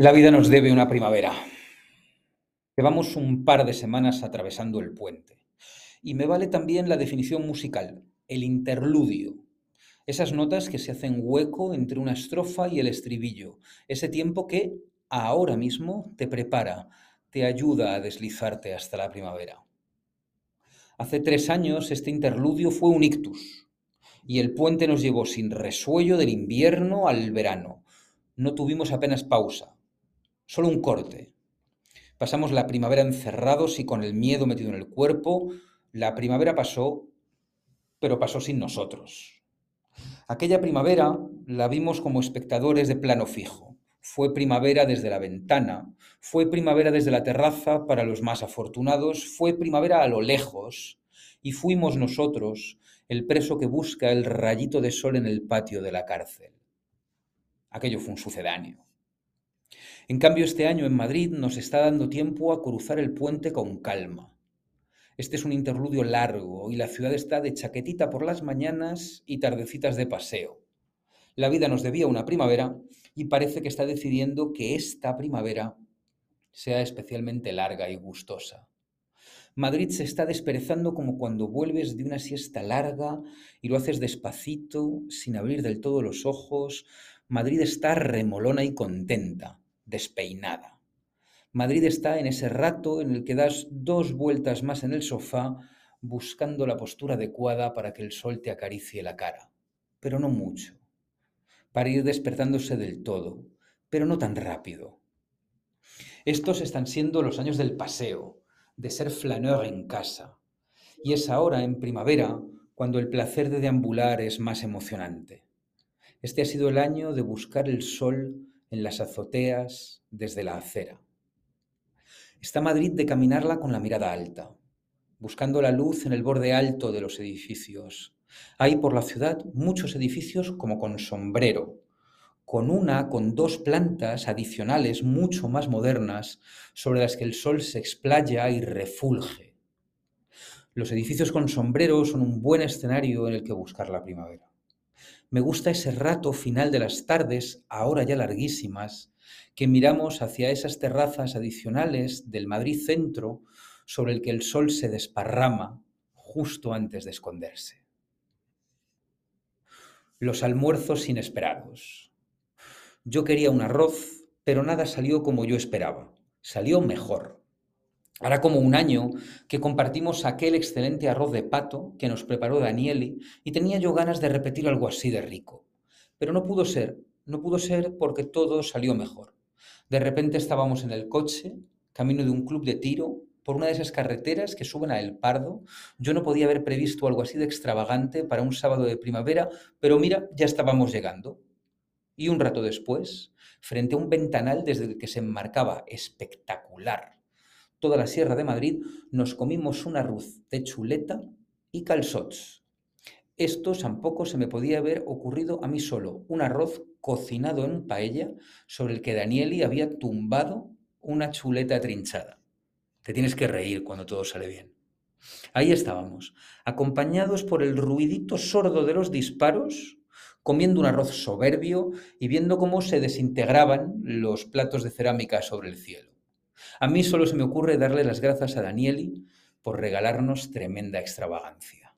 La vida nos debe una primavera. Llevamos un par de semanas atravesando el puente. Y me vale también la definición musical, el interludio. Esas notas que se hacen hueco entre una estrofa y el estribillo. Ese tiempo que ahora mismo te prepara, te ayuda a deslizarte hasta la primavera. Hace tres años este interludio fue un ictus y el puente nos llevó sin resuello del invierno al verano. No tuvimos apenas pausa solo un corte. Pasamos la primavera encerrados y con el miedo metido en el cuerpo. La primavera pasó, pero pasó sin nosotros. Aquella primavera la vimos como espectadores de plano fijo. Fue primavera desde la ventana, fue primavera desde la terraza para los más afortunados, fue primavera a lo lejos y fuimos nosotros el preso que busca el rayito de sol en el patio de la cárcel. Aquello fue un sucedáneo. En cambio, este año en Madrid nos está dando tiempo a cruzar el puente con calma. Este es un interludio largo y la ciudad está de chaquetita por las mañanas y tardecitas de paseo. La vida nos debía una primavera y parece que está decidiendo que esta primavera sea especialmente larga y gustosa. Madrid se está desperezando como cuando vuelves de una siesta larga y lo haces despacito, sin abrir del todo los ojos. Madrid está remolona y contenta despeinada. Madrid está en ese rato en el que das dos vueltas más en el sofá buscando la postura adecuada para que el sol te acaricie la cara, pero no mucho, para ir despertándose del todo, pero no tan rápido. Estos están siendo los años del paseo, de ser flaneur en casa, y es ahora, en primavera, cuando el placer de deambular es más emocionante. Este ha sido el año de buscar el sol en las azoteas desde la acera. Está Madrid de caminarla con la mirada alta, buscando la luz en el borde alto de los edificios. Hay por la ciudad muchos edificios como con sombrero, con una, con dos plantas adicionales mucho más modernas sobre las que el sol se explaya y refulge. Los edificios con sombrero son un buen escenario en el que buscar la primavera. Me gusta ese rato final de las tardes, ahora ya larguísimas, que miramos hacia esas terrazas adicionales del Madrid Centro sobre el que el sol se desparrama justo antes de esconderse. Los almuerzos inesperados. Yo quería un arroz, pero nada salió como yo esperaba. Salió mejor. Hará como un año que compartimos aquel excelente arroz de pato que nos preparó Danieli y tenía yo ganas de repetir algo así de rico. Pero no pudo ser, no pudo ser porque todo salió mejor. De repente estábamos en el coche, camino de un club de tiro, por una de esas carreteras que suben a El Pardo. Yo no podía haber previsto algo así de extravagante para un sábado de primavera, pero mira, ya estábamos llegando. Y un rato después, frente a un ventanal desde el que se enmarcaba espectacular toda la Sierra de Madrid, nos comimos un arroz de chuleta y calzots. Esto tampoco se me podía haber ocurrido a mí solo, un arroz cocinado en paella sobre el que Danieli había tumbado una chuleta trinchada. Te tienes que reír cuando todo sale bien. Ahí estábamos, acompañados por el ruidito sordo de los disparos, comiendo un arroz soberbio y viendo cómo se desintegraban los platos de cerámica sobre el cielo. A mí solo se me ocurre darle las gracias a Danieli por regalarnos tremenda extravagancia.